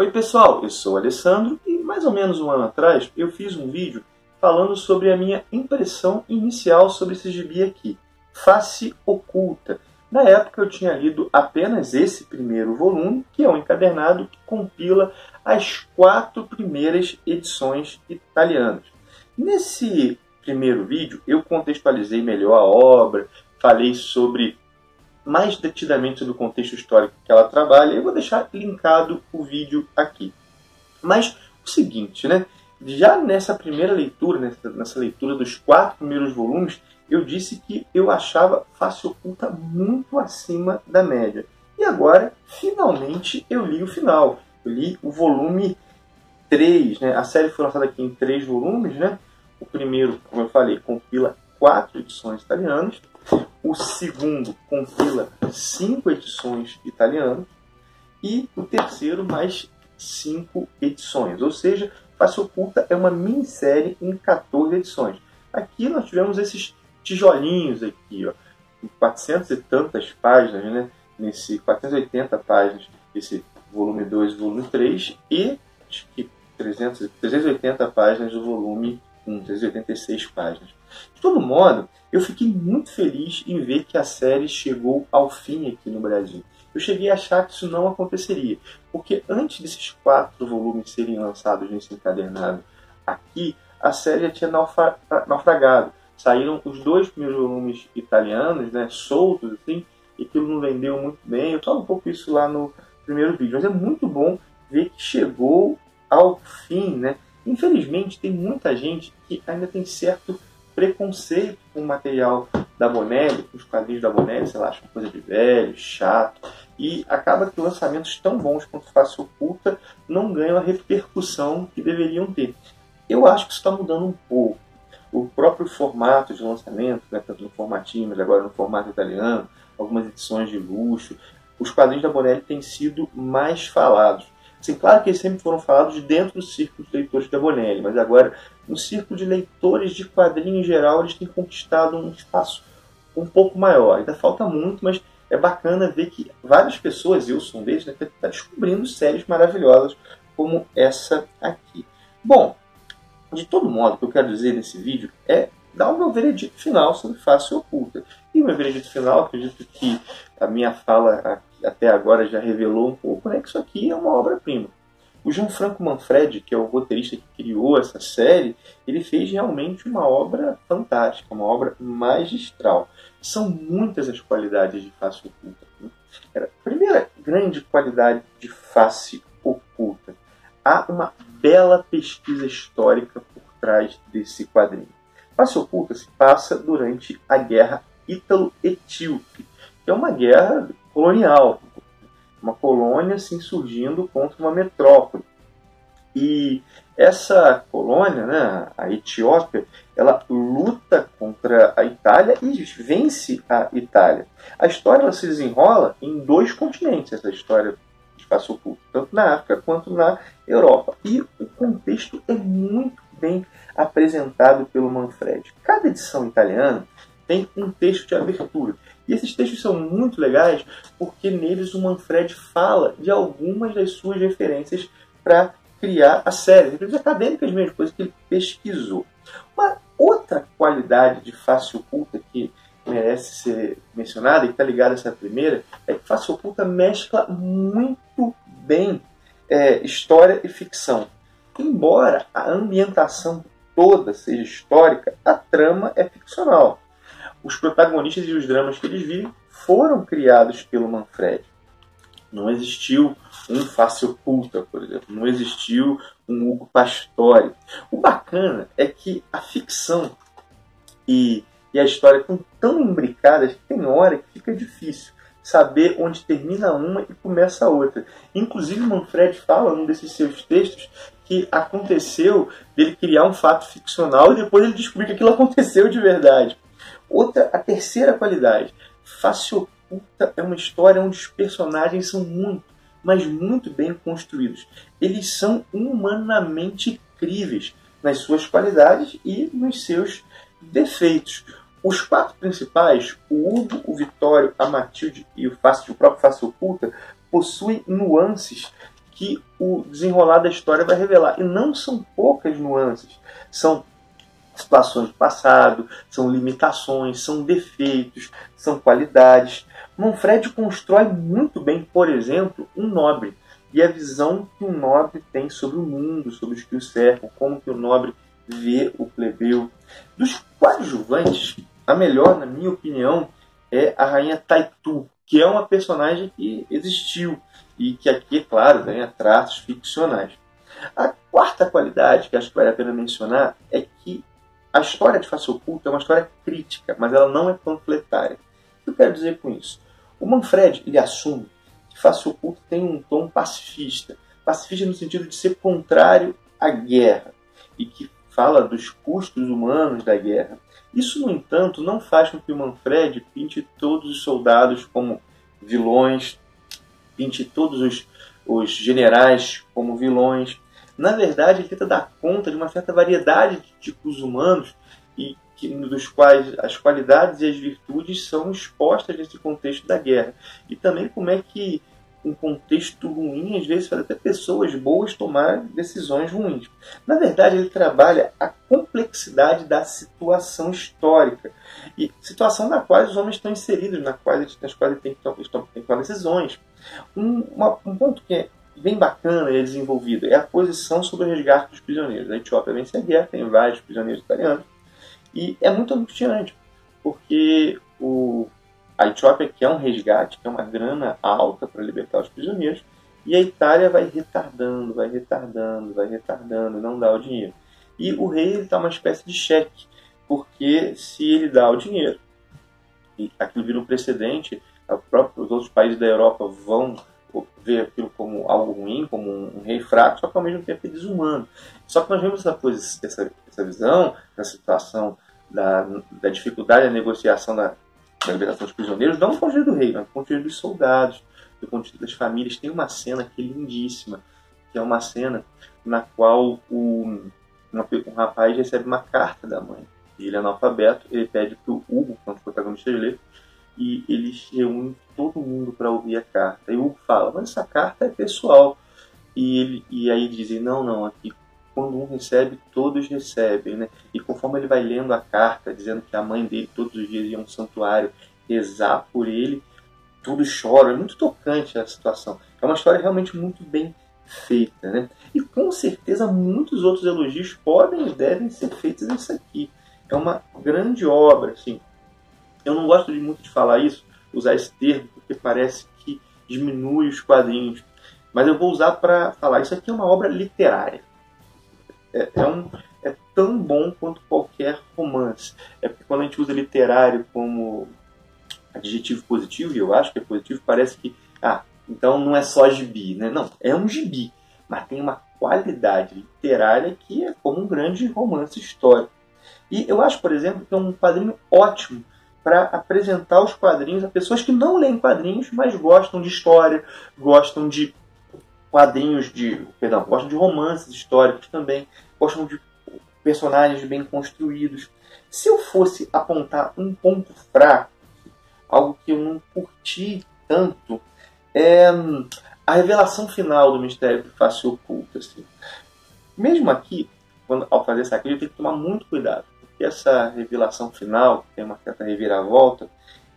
Oi pessoal, eu sou o Alessandro e mais ou menos um ano atrás eu fiz um vídeo falando sobre a minha impressão inicial sobre esse gibi aqui, Face Oculta. Na época eu tinha lido apenas esse primeiro volume, que é um encadernado que compila as quatro primeiras edições italianas. Nesse primeiro vídeo eu contextualizei melhor a obra, falei sobre mais detidamente do contexto histórico que ela trabalha. Eu vou deixar linkado o vídeo aqui. Mas o seguinte, né? Já nessa primeira leitura, nessa, nessa leitura dos quatro primeiros volumes, eu disse que eu achava Face Oculta muito acima da média. E agora, finalmente, eu li o final. Eu li o volume 3, né? A série foi lançada aqui em três volumes, né? O primeiro, como eu falei, compila quatro edições italianas. O segundo compila cinco edições italianas. E o terceiro, mais cinco edições. Ou seja, Face Oculta é uma minissérie em 14 edições. Aqui nós tivemos esses tijolinhos aqui, ó, 400 e tantas páginas, né? Nesse 480 páginas, esse volume 2 e volume 3, e acho que 300, 380 páginas do volume 1, 386 páginas. De todo modo, eu fiquei muito feliz em ver que a série chegou ao fim aqui no Brasil. Eu cheguei a achar que isso não aconteceria, porque antes desses quatro volumes serem lançados nesse encadernado aqui, a série já tinha naufragado. Saíram os dois primeiros volumes italianos, né, soltos, assim, e aquilo não vendeu muito bem. Eu falo um pouco isso lá no primeiro vídeo, mas é muito bom ver que chegou ao fim, né? Infelizmente, tem muita gente que ainda tem certo preconceito com o material da Bonelli, com os quadrinhos da Bonelli, sei lá, acho coisa de velho, chato, e acaba que lançamentos tão bons quanto Face Oculta não ganham a repercussão que deveriam ter. Eu acho que isso está mudando um pouco. O próprio formato de lançamento, né, tanto no formatinho, mas agora no formato italiano, algumas edições de luxo, os quadrinhos da Bonelli têm sido mais falados. Assim, claro que eles sempre foram falados dentro do círculo de leitores da Bonelli, mas agora, no círculo de leitores de quadrinhos em geral, eles têm conquistado um espaço um pouco maior. Ainda falta muito, mas é bacana ver que várias pessoas, eu sou um deles, né, está descobrindo séries maravilhosas como essa aqui. Bom, de todo modo, o que eu quero dizer nesse vídeo é dar o meu veredito final sobre Face Oculta. E o meu veredito final, acredito que a minha fala até agora já revelou um pouco, né, que isso aqui é uma obra-prima. O Gianfranco Manfredi, que é o roteirista que criou essa série, ele fez realmente uma obra fantástica, uma obra magistral. São muitas as qualidades de Face Oculta. Né? A primeira grande qualidade de Face Oculta, há uma bela pesquisa histórica por trás desse quadrinho. Face Oculta se passa durante a Guerra Ítalo-Etíope, que é uma guerra colonial, uma colônia assim, surgindo contra uma metrópole. E essa colônia, né, a Etiópia, ela luta contra a Itália e vence a Itália. A história se desenrola em dois continentes, essa história de Faço Oculto, tanto na África quanto na Europa. E o contexto é muito bem apresentado pelo Manfredi. Cada edição italiana tem um texto de abertura. E esses textos são muito legais porque neles o Manfred fala de algumas das suas referências para criar a série, referências acadêmicas mesmo, coisas que ele pesquisou. Uma outra qualidade de Face Oculta que merece ser mencionada e está ligada a essa primeira é que Face Oculta mescla muito bem é, história e ficção. embora a ambientação toda seja histórica, a trama é ficcional. Os protagonistas e os dramas que eles vivem foram criados pelo Manfred. Não existiu um Face Oculta, por exemplo. Não existiu um Hugo Pastore. O bacana é que a ficção e, e a história estão tão imbricadas que tem hora que fica difícil saber onde termina uma e começa a outra. Inclusive, Manfred fala num desses seus textos que aconteceu dele criar um fato ficcional e depois ele descobrir que aquilo aconteceu de verdade. Outra, a terceira qualidade, Face Oculta é uma história onde os personagens são muito, mas muito bem construídos. Eles são humanamente críveis nas suas qualidades e nos seus defeitos. Os quatro principais, o Hugo, o Vitório, a Matilde e o, o próprio Face Oculta, possuem nuances que o desenrolar da história vai revelar. E não são poucas nuances. São situações do passado, são limitações, são defeitos, são qualidades. Manfred constrói muito bem, por exemplo, um nobre e a visão que um nobre tem sobre o mundo, sobre os que o cercam, como que o nobre vê o plebeu. Dos coadjuvantes, a melhor, na minha opinião, é a rainha Taitu, que é uma personagem que existiu e que aqui, é claro, ganha traços ficcionais. A quarta qualidade que acho que vale a pena mencionar é que a história de Face Oculta é uma história crítica, mas ela não é panfletária. O que eu quero dizer com isso? O Manfred ele assume que Face Oculta tem um tom pacifista. Pacifista no sentido de ser contrário à guerra e que fala dos custos humanos da guerra. Isso, no entanto, não faz com que o Manfred pinte todos os soldados como vilões, pinte todos os, os generais como vilões. Na verdade, ele tenta dar conta de uma certa variedade de tipos humanos e que, dos quais as qualidades e as virtudes são expostas nesse contexto da guerra. E também como é que um contexto ruim, às vezes faz até pessoas boas tomar decisões ruins. Na verdade, ele trabalha a complexidade da situação histórica e situação na qual os homens estão inseridos, na qual, nas quais eles têm que tomar decisões. Um, uma, um ponto que é bem bacana e é desenvolvido é a posição sobre o resgate dos prisioneiros. A Etiópia vence a guerra, tem vários prisioneiros italianos, e é muito angustiante, porque o, a Etiópia quer um resgate, quer uma grana alta para libertar os prisioneiros, e a Itália vai retardando, vai retardando, vai retardando, não dá o dinheiro. E o rei está uma espécie de cheque, porque se ele dá o dinheiro, e aquilo vira um precedente, os outros países da Europa vão ver aquilo como algo ruim, como um, rei fraco, só que ao mesmo tempo é desumano. Só que nós vemos essa, essa, essa visão, essa situação da, da dificuldade da negociação da, da libertação dos prisioneiros, não do ponto de vista do rei, mas do ponto de vista dos soldados, do ponto de vista das famílias. Tem uma cena que é lindíssima, que é uma cena na qual o, um rapaz recebe uma carta da mãe. Ele é analfabeto, ele pede para o Hugo, que é um dos protagonistas, ler, e eles reúnem todo mundo para ouvir a carta. E o Hugo fala, mas essa carta é pessoal. E, ele, e aí dizem, não, não, aqui quando um recebe, todos recebem. Né? E conforme ele vai lendo a carta, dizendo que a mãe dele todos os dias ia a um santuário rezar por ele, tudo chora. É muito tocante a situação. É uma história realmente muito bem feita. Né? E com certeza muitos outros elogios podem e devem ser feitos nisso aqui. É uma grande obra, assim, eu não gosto de muito de falar isso, usar esse termo, porque parece que diminui os quadrinhos. Mas eu vou usar para falar. Isso aqui é uma obra literária. É, é, um, é tão bom quanto qualquer romance. É porque quando a gente usa literário como adjetivo positivo, e eu acho que é positivo, parece que, ah, então não é só gibi, né? Não, é um gibi, mas tem uma qualidade literária que é como um grande romance histórico. E eu acho, por exemplo, que é um quadrinho ótimo para apresentar os quadrinhos a pessoas que não leem quadrinhos, mas gostam de história, gostam de quadrinhos de. Perdão, gostam de romances históricos também, gostam de personagens bem construídos. Se eu fosse apontar um ponto fraco, algo que eu não curti tanto, é a revelação final do mistério do face oculto. Assim. Mesmo aqui, quando, ao fazer essa crítica, eu tenho que tomar muito cuidado que essa revelação final, que tem uma certa reviravolta,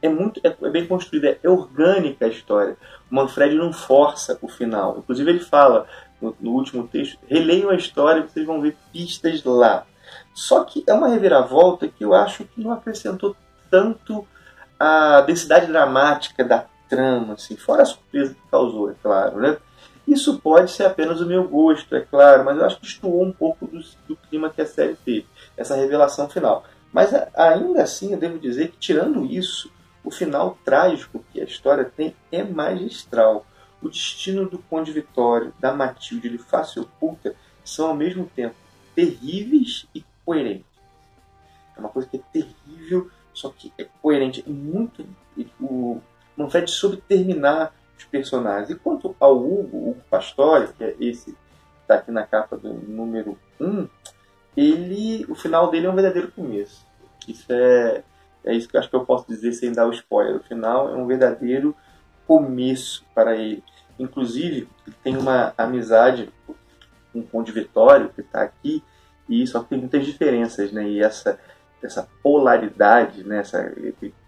é muito é, é bem construída, é orgânica a história. O Manfred não força o final. Inclusive ele fala no, no último texto, releiam a história vocês vão ver pistas lá. Só que é uma reviravolta que eu acho que não acrescentou tanto a densidade dramática da trama, assim, fora a surpresa que causou, é claro, né? Isso pode ser apenas o meu gosto, é claro, mas eu acho que destoou um pouco do, do clima que a série teve, essa revelação final. Mas ainda assim, eu devo dizer que, tirando isso, o final trágico que a história tem é magistral. O destino do Conde Vitório, da Matilde e de Face Oculta são ao mesmo tempo terríveis e coerentes. É uma coisa que é terrível, só que é coerente. É muito. O Manfred soube terminar personagens. E quanto ao Hugo, o Pastore, que é esse que está aqui na capa do número 1, ele, o final dele é um verdadeiro começo. Isso é, é isso que eu acho que eu posso dizer sem dar o spoiler. O final é um verdadeiro começo para ele. Inclusive, tem uma amizade com o Conde Vitório, que está aqui, e só tem muitas diferenças, né? E essa, essa polaridade, né? essa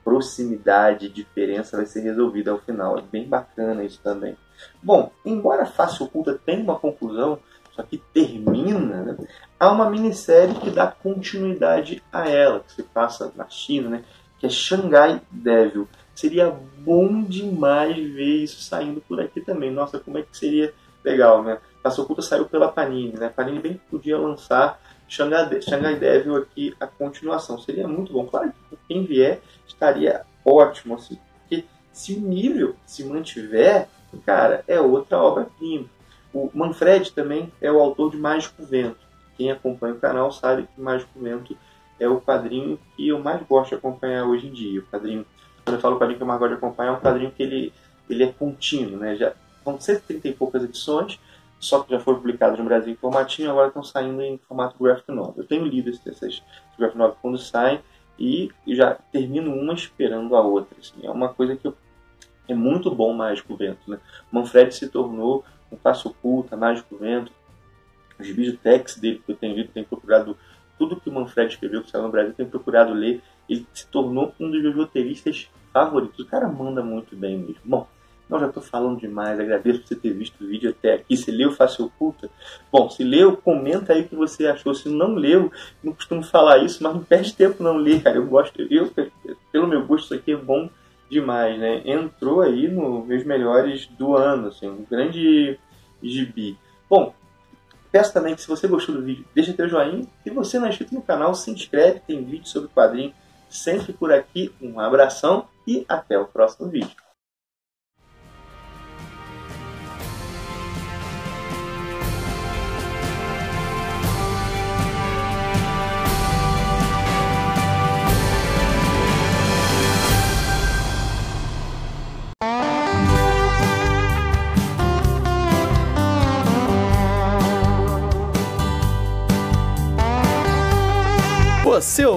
proximidade, diferença vai ser resolvida ao final. É bem bacana isso também. Bom, embora a Face Oculta tenha uma conclusão, só que termina, né? há uma minissérie que dá continuidade a ela, que se passa na China, né? que é Shanghai Devil. Seria bom demais ver isso saindo por aqui também. Nossa, como é que seria legal, né? Face Oculta saiu pela Panini, né? A Panini bem podia lançar Shanghai Devil aqui a continuação. Seria muito bom. Claro que quem vier estaria ótimo, assim, porque se o nível se mantiver, cara, é outra obra-prima. O Manfred também é o autor de Mágico Vento. Quem acompanha o canal sabe que Mágico Vento é o quadrinho que eu mais gosto de acompanhar hoje em dia. O quadrinho, quando eu falo quadrinho que eu mais gosto de acompanhar, é um quadrinho que ele, ele é contínuo, né? Já são 130 e poucas edições, só que já foram publicadas no Brasil em formatinho, agora estão saindo em formato graphic novel. Eu tenho lido essas graphic novel quando saem e já termino uma esperando a outra. Assim. É uma coisa que eu, é muito bom Mágico Vento. Né? Manfred se tornou um passo oculto, Mágico Vento. Os bibliotex dele que eu tenho lido, tenho procurado tudo que o Manfred escreveu que saiu no Brasil, tenho procurado ler. Ele se tornou um dos meus roteiristas favoritos. O cara manda muito bem mesmo. Bom, não, já estou falando demais. Agradeço por você ter visto o vídeo até aqui. Se leu, face oculta. Bom, se leu, comenta aí o que você achou. Se não leu, não costumo falar isso, mas não perde tempo não ler, cara. Eu gosto, eu, pelo meu gosto, isso aqui é bom demais, né? Entrou aí nos meus melhores do ano, assim, um grande gibi. Bom, peço também que se você gostou do vídeo, deixa teu joinha. Se você não é inscrito no canal, se inscreve. Tem vídeo sobre quadrinho sempre por aqui. Um abração e até o próximo vídeo.